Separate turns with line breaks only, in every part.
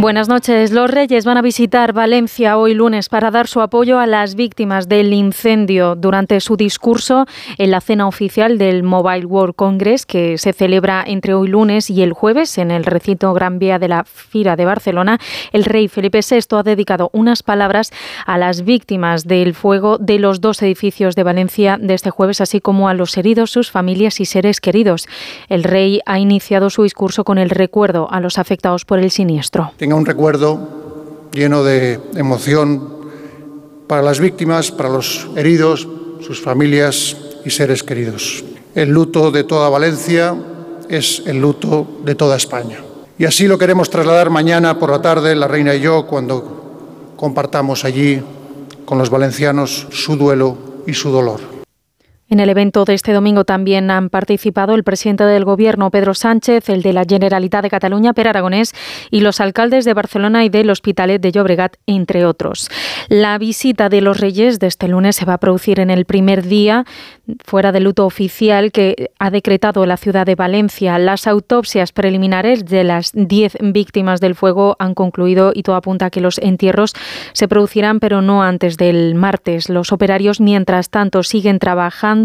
Buenas noches. Los Reyes van a visitar Valencia hoy lunes para dar su apoyo a las víctimas del incendio durante su discurso en la cena oficial del Mobile World Congress que se celebra entre hoy lunes y el jueves en el recinto Gran Vía de la Fira de Barcelona. El rey Felipe VI ha dedicado unas palabras a las víctimas del fuego de los dos edificios de Valencia de este jueves, así como a los heridos, sus familias y seres queridos. El rey ha iniciado su discurso con el recuerdo a los afectados por el siniestro
tenga un recuerdo lleno de emoción para las víctimas, para los heridos, sus familias y seres queridos. El luto de toda Valencia es el luto de toda España. Y así lo queremos trasladar mañana por la tarde, la reina y yo, cuando compartamos allí con los valencianos su duelo y su dolor.
En el evento de este domingo también han participado el presidente del Gobierno, Pedro Sánchez, el de la Generalitat de Cataluña, Per Aragonés, y los alcaldes de Barcelona y del Hospitalet de Llobregat, entre otros. La visita de los Reyes de este lunes se va a producir en el primer día, fuera del luto oficial que ha decretado la ciudad de Valencia. Las autopsias preliminares de las 10 víctimas del fuego han concluido y todo apunta a que los entierros se producirán, pero no antes del martes. Los operarios, mientras tanto, siguen trabajando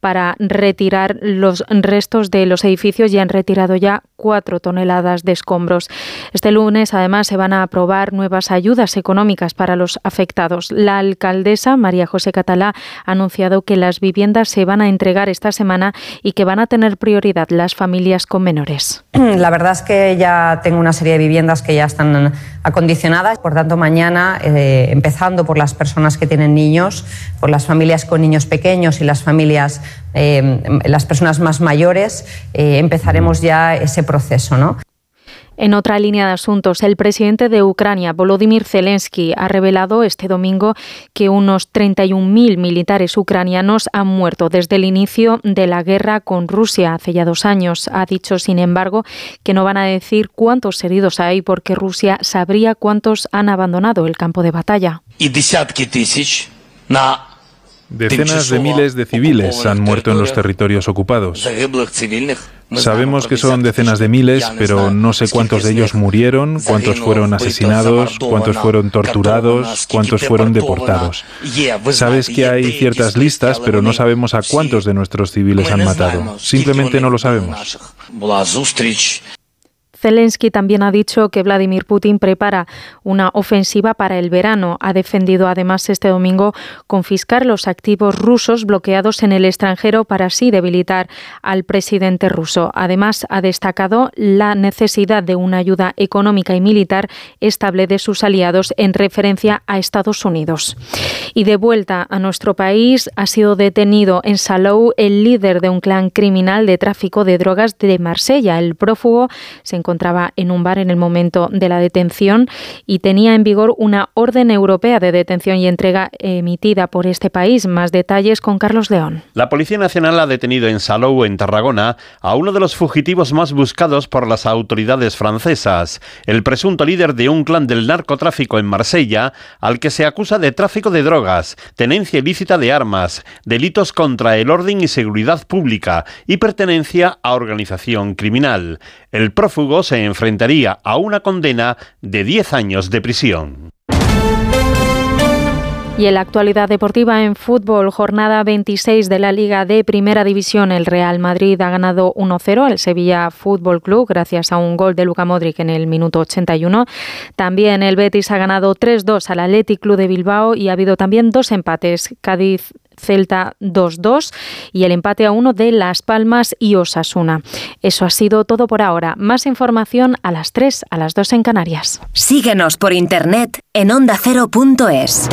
para retirar los restos de los edificios y han retirado ya cuatro toneladas de escombros. Este lunes, además, se van a aprobar nuevas ayudas económicas para los afectados. La alcaldesa María José Catalá ha anunciado que las viviendas se van a entregar esta semana y que van a tener prioridad las familias con menores.
La verdad es que ya tengo una serie de viviendas que ya están acondicionadas. Por tanto, mañana, eh, empezando por las personas que tienen niños, por las familias con niños pequeños y las familias, eh, las personas más mayores, eh, empezaremos ya ese proceso. ¿no?
En otra línea de asuntos, el presidente de Ucrania, Volodymyr Zelensky, ha revelado este domingo que unos 31.000 militares ucranianos han muerto desde el inicio de la guerra con Rusia hace ya dos años. Ha dicho, sin embargo, que no van a decir cuántos heridos hay porque Rusia sabría cuántos han abandonado el campo de batalla.
Decenas de miles de civiles han muerto en los territorios ocupados. Sabemos que son decenas de miles, pero no sé cuántos de ellos murieron, cuántos fueron asesinados, cuántos fueron torturados, cuántos fueron deportados. Sabes que hay ciertas listas, pero no sabemos a cuántos de nuestros civiles han matado. Simplemente no lo sabemos.
Zelensky también ha dicho que Vladimir Putin prepara una ofensiva para el verano. Ha defendido además este domingo confiscar los activos rusos bloqueados en el extranjero para así debilitar al presidente ruso. Además, ha destacado la necesidad de una ayuda económica y militar estable de sus aliados en referencia a Estados Unidos. Y de vuelta a nuestro país, ha sido detenido en Salou el líder de un clan criminal de tráfico de drogas de Marsella. El prófugo se encontraba en un bar en el momento de la detención y tenía en vigor una orden europea de detención y entrega emitida por este país. Más detalles con Carlos León.
La Policía Nacional ha detenido en Salou, en Tarragona, a uno de los fugitivos más buscados por las autoridades francesas, el presunto líder de un clan del narcotráfico en Marsella, al que se acusa de tráfico de drogas, tenencia ilícita de armas, delitos contra el orden y seguridad pública y pertenencia a organización criminal. El prófugo se enfrentaría a una condena de 10 años de prisión.
Y en la actualidad deportiva en fútbol, jornada 26 de la Liga de Primera División, el Real Madrid ha ganado 1-0 al Sevilla Fútbol Club gracias a un gol de Luca Modric en el minuto 81. También el Betis ha ganado 3-2 al Athletic Club de Bilbao y ha habido también dos empates. Cádiz Celta 2-2 y el empate a 1 de Las Palmas y Osasuna. Eso ha sido todo por ahora. Más información a las 3, a las 2 en Canarias.
Síguenos por internet en ondacero.es.